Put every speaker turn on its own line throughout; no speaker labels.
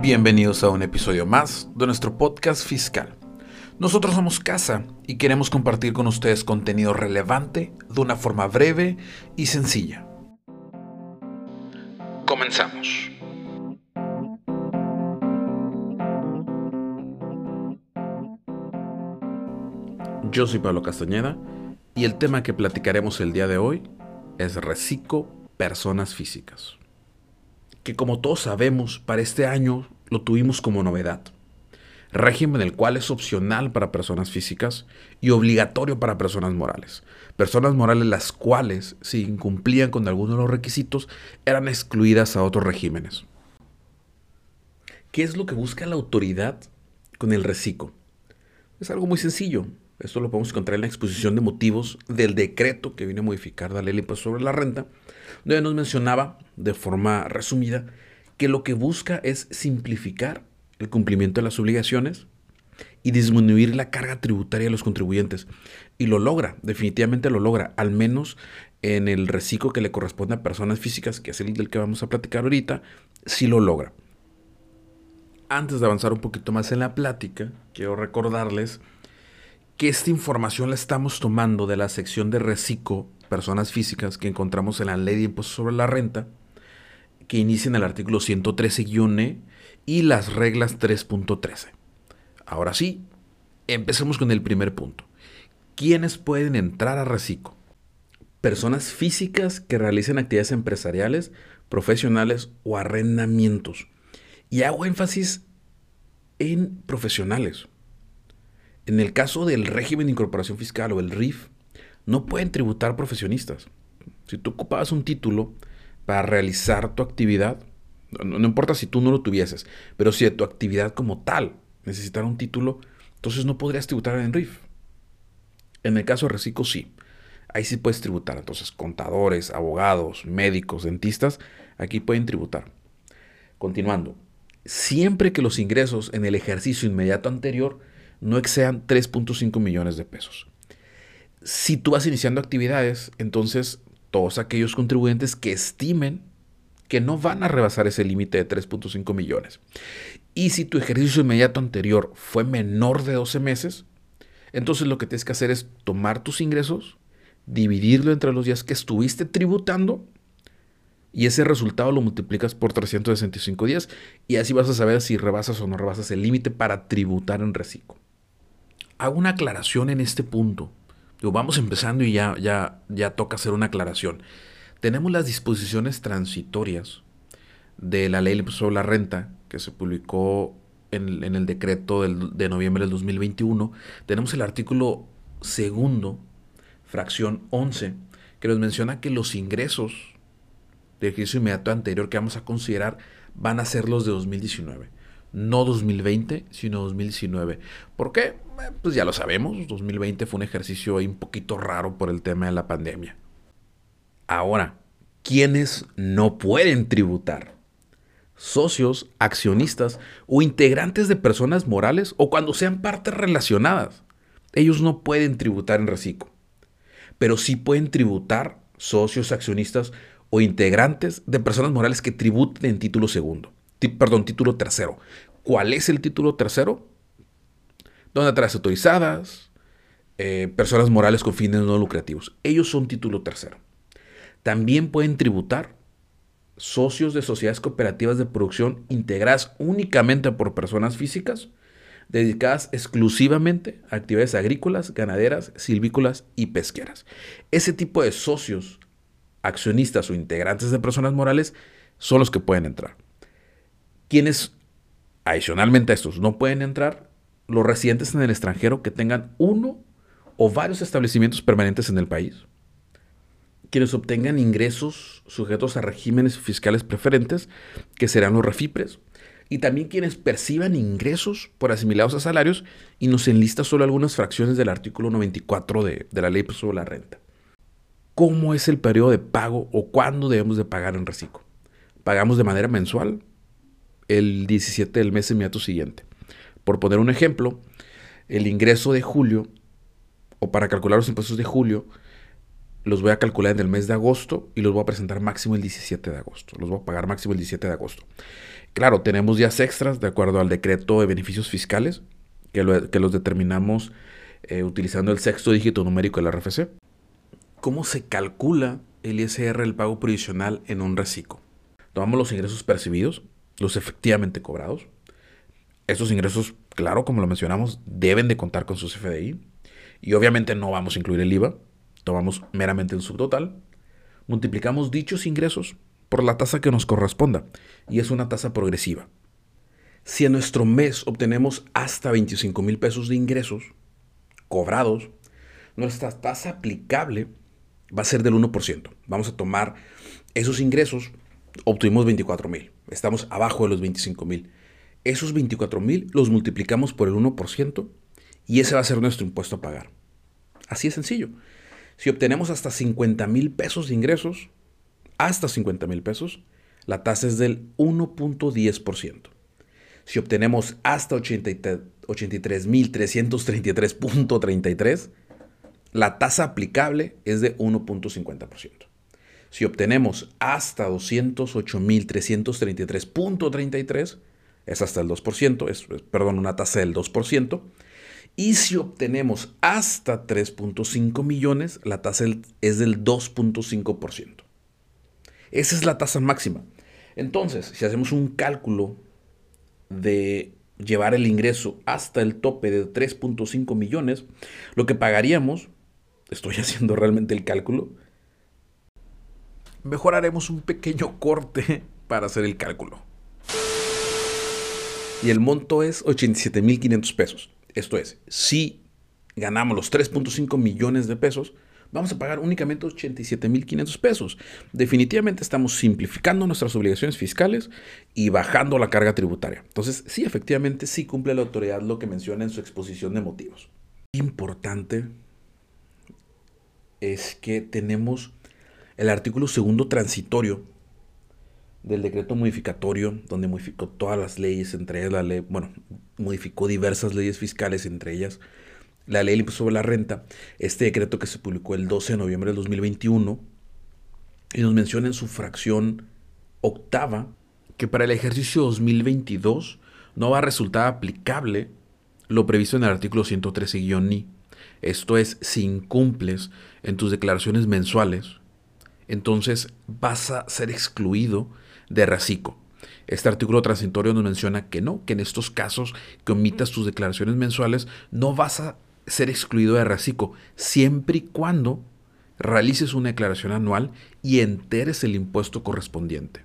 Bienvenidos a un episodio más de nuestro podcast fiscal. Nosotros somos Casa y queremos compartir con ustedes contenido relevante de una forma breve y sencilla. Comenzamos. Yo soy Pablo Castañeda y el tema que platicaremos el día de hoy es reciclo personas físicas que como todos sabemos, para este año lo tuvimos como novedad. Régimen el cual es opcional para personas físicas y obligatorio para personas morales. Personas morales las cuales, si incumplían con alguno de los requisitos, eran excluidas a otros regímenes. ¿Qué es lo que busca la autoridad con el reciclo? Es algo muy sencillo. Esto lo podemos encontrar en la exposición de motivos del decreto que viene a modificar la ley sobre la renta, donde nos mencionaba de forma resumida que lo que busca es simplificar el cumplimiento de las obligaciones y disminuir la carga tributaria de los contribuyentes. Y lo logra, definitivamente lo logra, al menos en el reciclo que le corresponde a personas físicas, que es el del que vamos a platicar ahorita, sí lo logra. Antes de avanzar un poquito más en la plática, quiero recordarles que esta información la estamos tomando de la sección de reciclo personas físicas que encontramos en la ley de impuestos sobre la renta, que inicia en el artículo 113-E y las reglas 3.13. Ahora sí, empecemos con el primer punto. ¿Quiénes pueden entrar a reciclo? Personas físicas que realicen actividades empresariales, profesionales o arrendamientos. Y hago énfasis en profesionales. En el caso del régimen de incorporación fiscal o el RIF, no pueden tributar profesionistas. Si tú ocupabas un título para realizar tu actividad, no, importa si tú no lo tuvieses, pero si de tu actividad como tal necesitara un título, entonces no podrías tributar en RIF. En el caso de Reciclo, sí. Ahí sí puedes tributar. Entonces, contadores, abogados, médicos, dentistas, aquí pueden tributar. Continuando. Siempre que los ingresos en el ejercicio inmediato anterior no excedan 3.5 millones de pesos si tú vas iniciando actividades, entonces todos aquellos contribuyentes que estimen que no van a rebasar ese límite de 3.5 millones. Y si tu ejercicio inmediato anterior fue menor de 12 meses, entonces lo que tienes que hacer es tomar tus ingresos, dividirlo entre los días que estuviste tributando y ese resultado lo multiplicas por 365 días y así vas a saber si rebasas o no rebasas el límite para tributar en reciclo. Hago una aclaración en este punto vamos empezando y ya, ya, ya toca hacer una aclaración. Tenemos las disposiciones transitorias de la ley sobre la renta que se publicó en, el decreto de noviembre del 2021. Tenemos el artículo segundo, fracción 11, que nos menciona que los ingresos de ejercicio inmediato anterior que vamos a considerar van a ser los de 2019 no 2020, sino 2019. ¿Por qué? Eh, pues ya lo sabemos, 2020 fue un ejercicio un poquito raro por el tema de la pandemia. Ahora, ¿quiénes no pueden tributar? Socios, accionistas o integrantes de personas morales o cuando sean partes relacionadas. Ellos no pueden tributar en reciclo, pero sí pueden tributar socios, accionistas o integrantes de personas morales que tributen en título segundo perdón, título tercero. ¿Cuál es el título tercero? Donatorias autorizadas, eh, personas morales con fines no lucrativos. Ellos son título tercero. También pueden tributar socios de sociedades cooperativas de producción integradas únicamente por personas físicas, dedicadas exclusivamente a actividades agrícolas, ganaderas, silvícolas y pesqueras. Ese tipo de socios, accionistas o integrantes de personas morales son los que pueden entrar. Quienes, adicionalmente a estos, no pueden entrar, los residentes en el extranjero que tengan uno o varios establecimientos permanentes en el país. Quienes obtengan ingresos sujetos a regímenes fiscales preferentes, que serán los refipres, y también quienes perciban ingresos por asimilados a salarios y nos enlista solo algunas fracciones del artículo 94 de, de la ley sobre la renta. ¿Cómo es el periodo de pago o cuándo debemos de pagar en reciclo? ¿Pagamos de manera mensual? el 17 del mes inmediato siguiente. Por poner un ejemplo, el ingreso de julio, o para calcular los impuestos de julio, los voy a calcular en el mes de agosto y los voy a presentar máximo el 17 de agosto. Los voy a pagar máximo el 17 de agosto. Claro, tenemos días extras de acuerdo al decreto de beneficios fiscales que, los determinamos eh, utilizando el sexto dígito numérico del RFC. ¿Cómo se calcula el ISR, el pago provisional en un reciclo? Tomamos los ingresos percibidos, los efectivamente cobrados. Estos ingresos, claro, como lo mencionamos, deben de contar con sus FDI. Y obviamente no vamos a incluir el IVA. Tomamos meramente el subtotal. Multiplicamos dichos ingresos por la tasa que nos corresponda. Y es una tasa progresiva. Si en nuestro mes obtenemos hasta 25 mil pesos de ingresos cobrados, nuestra tasa aplicable va a ser del 1%. Vamos a tomar esos ingresos, obtuvimos 24 mil, estamos abajo de los 25 mil. Esos 24 mil los multiplicamos por el 1% y ese va a ser nuestro impuesto a pagar. Así es sencillo. Si obtenemos hasta 50 mil pesos de ingresos, hasta 50 mil pesos, la tasa es del 1.10%. Si obtenemos hasta 83.333.33, la tasa aplicable es de 1.50%. Si obtenemos hasta 208.333.33, es hasta el 2%, es, perdón, una tasa del 2%. Y si obtenemos hasta 3.5 millones, la tasa es del 2.5%. Esa es la tasa máxima. Entonces, si hacemos un cálculo de llevar el ingreso hasta el tope de 3.5 millones, lo que pagaríamos estoy haciendo realmente el cálculo, mejor haremos un pequeño corte para hacer el cálculo. Y el monto es 87.500 pesos. Esto es, si ganamos los 3.5 millones de pesos, vamos a pagar únicamente 87.500 pesos. Definitivamente estamos simplificando nuestras obligaciones fiscales y bajando la carga tributaria. Entonces, sí, efectivamente, sí cumple la autoridad lo que menciona en su exposición de motivos. Importante es que tenemos el artículo segundo transitorio del decreto modificatorio, donde modificó todas las leyes, entre ellas la ley, bueno, modificó diversas leyes fiscales, entre ellas la ley del impuesto sobre la renta, este decreto que se publicó el 12 de noviembre del 2021, y nos menciona en su fracción octava que para el ejercicio 2022 no va a resultar aplicable lo previsto en el artículo 113-ni esto es, si incumples en tus declaraciones mensuales, entonces vas a ser excluido de RACICO. Este artículo transitorio nos menciona que no, que en estos casos que omitas tus declaraciones mensuales no vas a ser excluido de RACICO, siempre y cuando realices una declaración anual y enteres el impuesto correspondiente.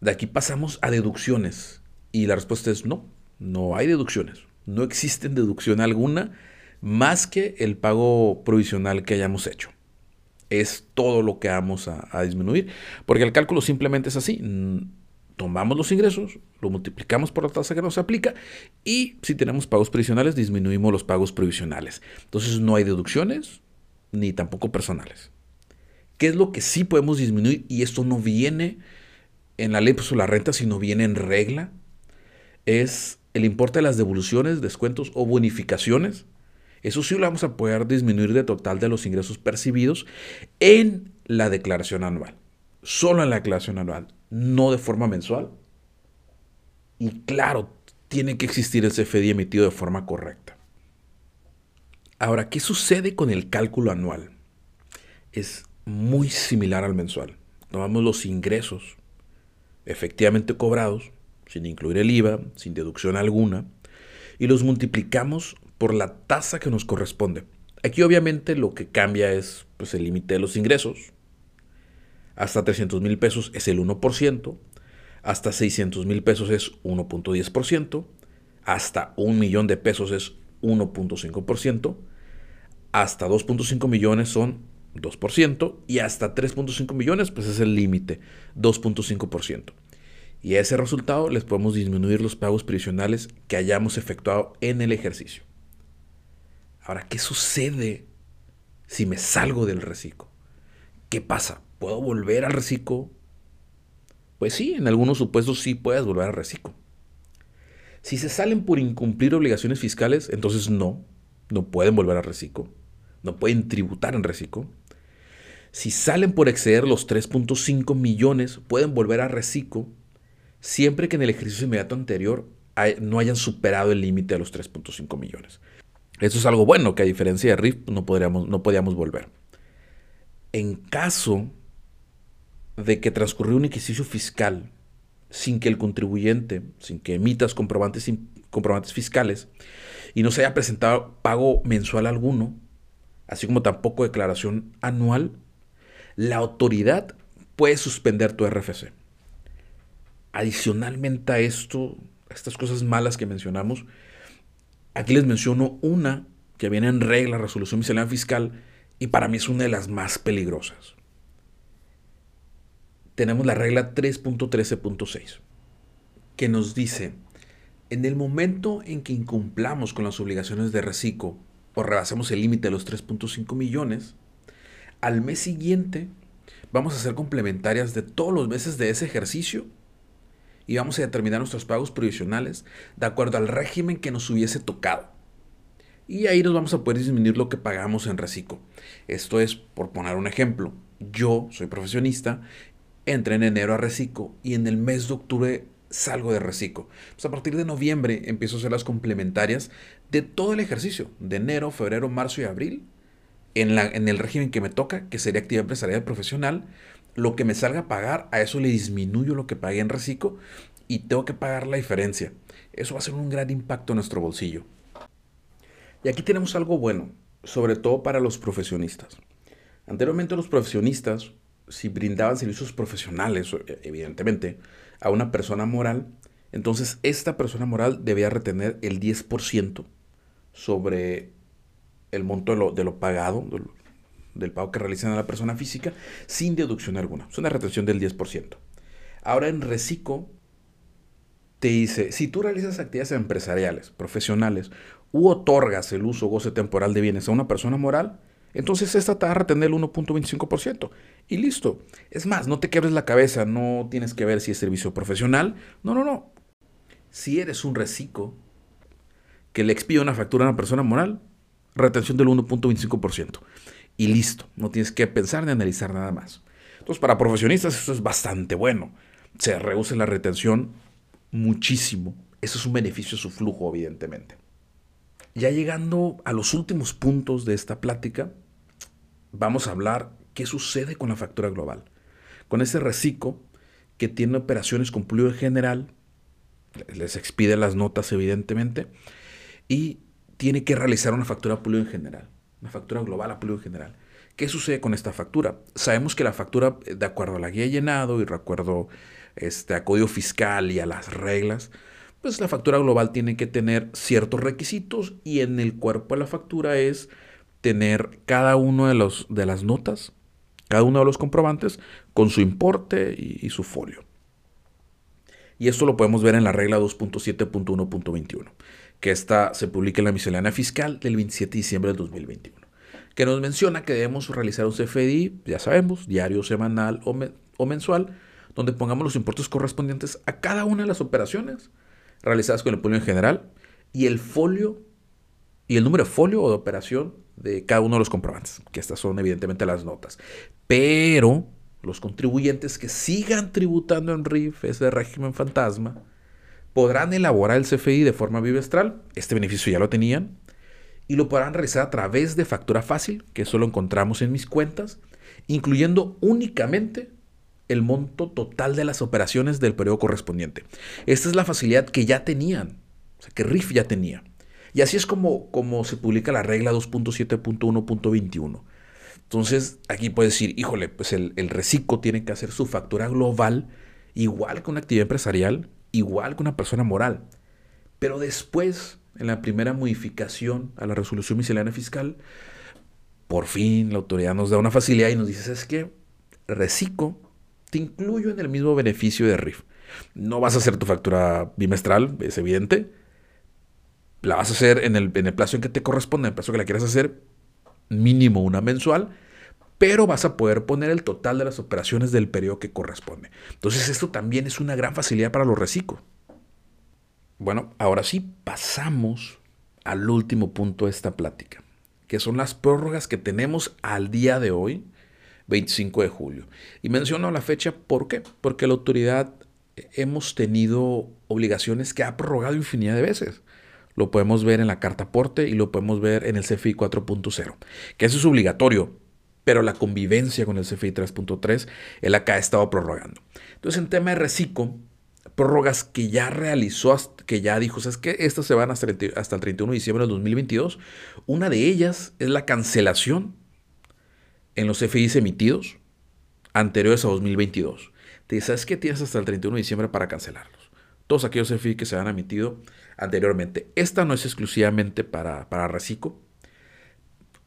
De aquí pasamos a deducciones y la respuesta es no, no hay deducciones, no existen deducción alguna más que el pago provisional que hayamos hecho. Es todo lo que vamos a, disminuir, porque el cálculo simplemente es así. Tomamos los ingresos, lo multiplicamos por la tasa que nos aplica y si tenemos pagos provisionales, disminuimos los pagos provisionales. Entonces no hay deducciones ni tampoco personales. ¿Qué es lo que sí podemos disminuir? Y esto no viene en la ley sobre la renta, sino viene en regla. Es el importe de las devoluciones, descuentos o bonificaciones eso sí lo vamos a poder disminuir de total de los ingresos percibidos en la declaración anual. Solo en la declaración anual, no de forma mensual. Y claro, tiene que existir el CFDI emitido de forma correcta. Ahora, ¿qué sucede con el cálculo anual? Es muy similar al mensual. Tomamos los ingresos efectivamente cobrados, sin incluir el IVA, sin deducción alguna, y los multiplicamos por la tasa que nos corresponde. Aquí obviamente lo que cambia es pues, el límite de los ingresos. Hasta 300 mil pesos es el 1%, hasta 600 mil pesos es 1.10%, hasta un millón de pesos es 1.5%, hasta 2.5 millones son 2% y hasta 3.5 millones pues es el límite, 2.5%. Y a ese resultado les podemos disminuir los pagos previsionales que hayamos efectuado en el ejercicio. Ahora, ¿qué sucede si me salgo del reciclo? ¿Qué pasa? ¿Puedo volver al reciclo? Pues sí, en algunos supuestos sí puedes volver al reciclo. Si se salen por incumplir obligaciones fiscales, entonces no, no pueden volver al reciclo, no pueden tributar en reciclo. Si salen por exceder los 3.5 millones, pueden volver a reciclo siempre que en el ejercicio inmediato anterior no hayan superado el límite de los 3.5 millones. Eso es algo bueno, que a diferencia de RIF no, podríamos, no podíamos volver. En caso de que transcurrió un ejercicio fiscal sin que el contribuyente, sin que emitas comprobantes, comprobantes fiscales y no se haya presentado pago mensual alguno, así como tampoco declaración anual, la autoridad puede suspender tu RFC. Adicionalmente a esto, a estas cosas malas que mencionamos, aquí les menciono una que viene en regla, resolución miscelánea fiscal, y para mí es una de las más peligrosas. Tenemos la regla 3.13.6, que nos dice, en el momento en que incumplamos con las obligaciones de reciclo o rebasemos el límite de los 3.5 millones, al mes siguiente vamos a hacer complementarias de todos los meses de ese ejercicio y vamos a determinar nuestros pagos provisionales de acuerdo al régimen que nos hubiese tocado. Y ahí nos vamos a poder disminuir lo que pagamos en reciclo. Esto es, por poner un ejemplo, yo soy profesionista, entré en enero a reciclo y en el mes de octubre salgo de reciclo. Pues a partir de noviembre empiezo a hacer las complementarias de todo el ejercicio, de enero, febrero, marzo y abril, en, la, en el régimen que me toca, que sería actividad empresarial profesional, lo que me salga a pagar, a eso le disminuyo lo que pagué en reciclo y tengo que pagar la diferencia. Eso va a ser un gran impacto en nuestro bolsillo. Y aquí tenemos algo bueno, sobre todo para los profesionistas. Anteriormente los profesionistas, si brindaban servicios profesionales, evidentemente, a una persona moral, entonces esta persona moral debía retener el 10% sobre el monto de lo, pagado, del, pago que realizan a la persona física, sin deducción alguna. Es una retención del 10%. Ahora en Recico te dice, si tú realizas actividades empresariales, profesionales, u otorgas el uso o goce temporal de bienes a una persona moral, entonces esta te va a retener el 1.25%. Y listo. Es más, no te quebres la cabeza, no tienes que ver si es servicio profesional. No, no, no. Si eres un reciclo que le expide una factura a una persona moral, retención del 1.25%. Y listo, no tienes que pensar ni analizar nada más. Entonces, para profesionistas esto es bastante bueno. Se reduce la retención muchísimo. Eso es un beneficio a su flujo, evidentemente. Ya llegando a los últimos puntos de esta plática, vamos a hablar qué sucede con la factura global. Con ese reciclo que tiene operaciones con plurio general, les expide las notas evidentemente, y tiene que realizar una factura a en general, una factura global a en general. ¿Qué sucede con esta factura? Sabemos que la factura, de acuerdo a la guía llenado y de acuerdo este, a código fiscal y a las reglas, pues la factura global tiene que tener ciertos requisitos y en el cuerpo de la factura es tener cada uno de, de las notas, cada uno de los comprobantes con su importe y su folio. Y esto lo podemos ver en la regla 2.7.1.21 que esta se publica en la miscelánea fiscal del 27 de diciembre del 2021, que nos menciona que debemos realizar un CFDI, ya sabemos, diario, semanal o, mensual, donde pongamos los impuestos correspondientes a cada una de las operaciones realizadas con el pueblo en general y el folio y el número de folio o de operación de cada uno de los comprobantes, que estas son evidentemente las notas. Pero los contribuyentes que sigan tributando en RIF, ese régimen fantasma, podrán elaborar el CFI de forma bimestral, este beneficio ya lo tenían, y lo podrán realizar a través de factura fácil, que eso lo encontramos en mis cuentas, incluyendo únicamente el monto total de las operaciones del periodo correspondiente. Esta es la facilidad que ya tenían, o sea, que RIF ya tenía. Y así es como, como se publica la regla 2.7.1.21. Entonces, aquí puedes decir, híjole, pues el, el reciclo tiene que hacer su factura global igual que una actividad empresarial igual que una persona moral. Pero después, en la primera modificación a la resolución miscelánea fiscal, por fin la autoridad nos da una facilidad y nos dice, es que reciclo, te incluyo en el mismo beneficio de RIF. No vas a hacer tu factura bimestral, es evidente. La vas a hacer en el, en el plazo en que te corresponde, en el plazo que la quieras hacer, mínimo una mensual pero vas a poder poner el total de las operaciones del periodo que corresponde. Entonces esto también es una gran facilidad para los reciclos. Bueno, ahora sí pasamos al último punto de esta plática, que son las prórrogas que tenemos al día de hoy 25 de julio. Y menciono la fecha, ¿por qué? Porque la autoridad eh, hemos tenido obligaciones que ha prorrogado infinidad de veces. Lo podemos ver en la carta aporte y lo podemos ver en el CFI 4.0, que eso es obligatorio, pero la convivencia con el CFI 3.3, él acá ha estado prorrogando. Entonces, en tema de reciclo, prórrogas que ya realizó, que ya dijo, ¿sabes qué? Estas se van hasta el, hasta el 31 de diciembre de 2022. Una de ellas es la cancelación en los CFIs emitidos anteriores a 2022. Te dice, ¿sabes qué? Tienes hasta el 31 de diciembre para cancelarlos. Todos aquellos CFI que se han emitido anteriormente. Esta no es exclusivamente para, para Reciclo.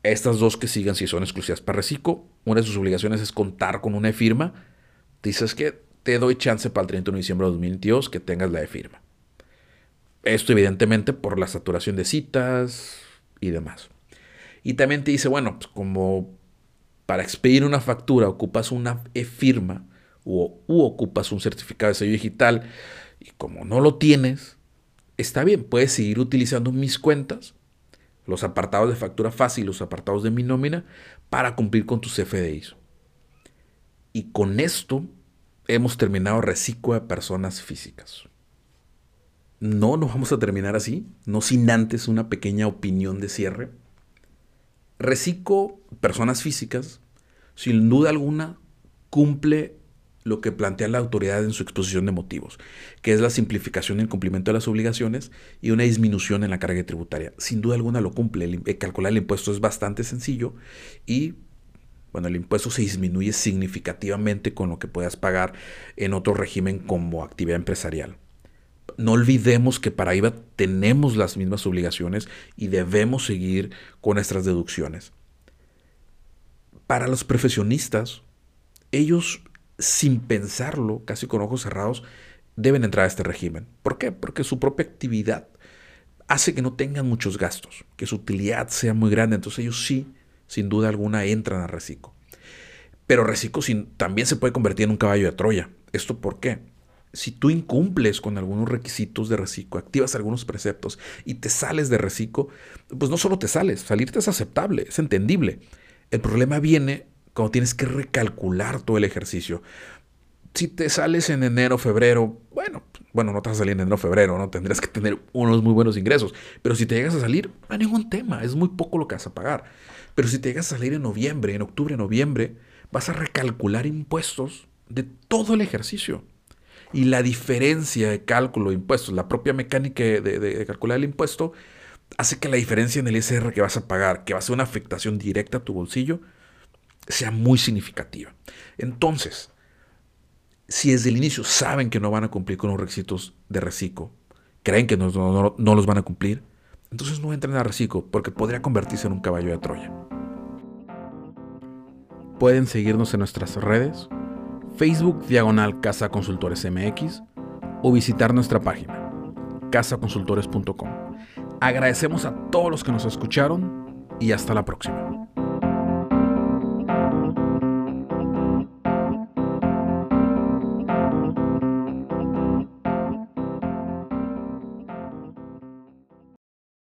Estas dos que sigan si son exclusivas para Reciclo. Una de sus obligaciones es contar con una firma. Te dices que te doy chance para el 31 de diciembre de 2022 que tengas la de firma. Esto evidentemente por la saturación de citas y demás. Y también te dice, bueno, pues como para expedir una factura ocupas una e-firma u, u ocupas un certificado de sello digital y como no lo tienes, está bien, puedes seguir utilizando mis cuentas, los apartados de factura fácil, los apartados de mi nómina, para cumplir con tus FDIs. Y con esto hemos terminado reciclo de personas físicas. No, no vamos a terminar así, no sin antes una pequeña opinión de cierre. Reciclo personas físicas, sin duda alguna, cumple lo que plantea la autoridad en su exposición de motivos, que es la simplificación y el cumplimiento de las obligaciones y una disminución en la carga tributaria. Sin duda alguna lo cumple. Eh, calcular el impuesto es bastante sencillo y bueno, el impuesto se disminuye significativamente con lo que puedas pagar en otro régimen como actividad empresarial. No olvidemos que para IVA tenemos las mismas obligaciones y debemos seguir con nuestras deducciones. Para los profesionistas, ellos sin pensarlo, casi con ojos cerrados, deben entrar a este régimen. ¿Por qué? Porque su propia actividad hace que no tengan muchos gastos, que su utilidad sea muy grande. Entonces ellos sí, sin duda alguna, entran a Reciclo. Pero Reciclo también se puede convertir en un caballo de Troya. ¿Esto por qué? Si tú incumples con algunos requisitos de Reciclo, activas algunos preceptos y te sales de Reciclo, pues no solo te sales, salirte es aceptable, es entendible. El problema viene cuando tienes que recalcular todo el ejercicio. Si te sales en enero, febrero, bueno, bueno, no te vas a salir en enero, febrero, ¿no? Tendrás que tener unos muy buenos ingresos. Pero si te llegas a salir, no hay ningún tema, es muy poco lo que vas a pagar. Pero si te llegas a salir en noviembre, en octubre, noviembre, vas a recalcular impuestos de todo el ejercicio. Y la diferencia de cálculo de impuestos, la propia mecánica de, de calcular el impuesto, hace que la diferencia en el ISR que vas a pagar, que va a ser una afectación directa a tu bolsillo, sea muy significativa. Entonces, si desde el inicio saben que no van a cumplir con los requisitos de reciclo, creen que no, los van a cumplir, entonces no entren a reciclo porque podría convertirse en un caballo de Troya. Pueden seguirnos en nuestras redes, Facebook Diagonal Casa Consultores MX o visitar nuestra página, casaconsultores.com. Agradecemos a todos los que nos escucharon y hasta la próxima.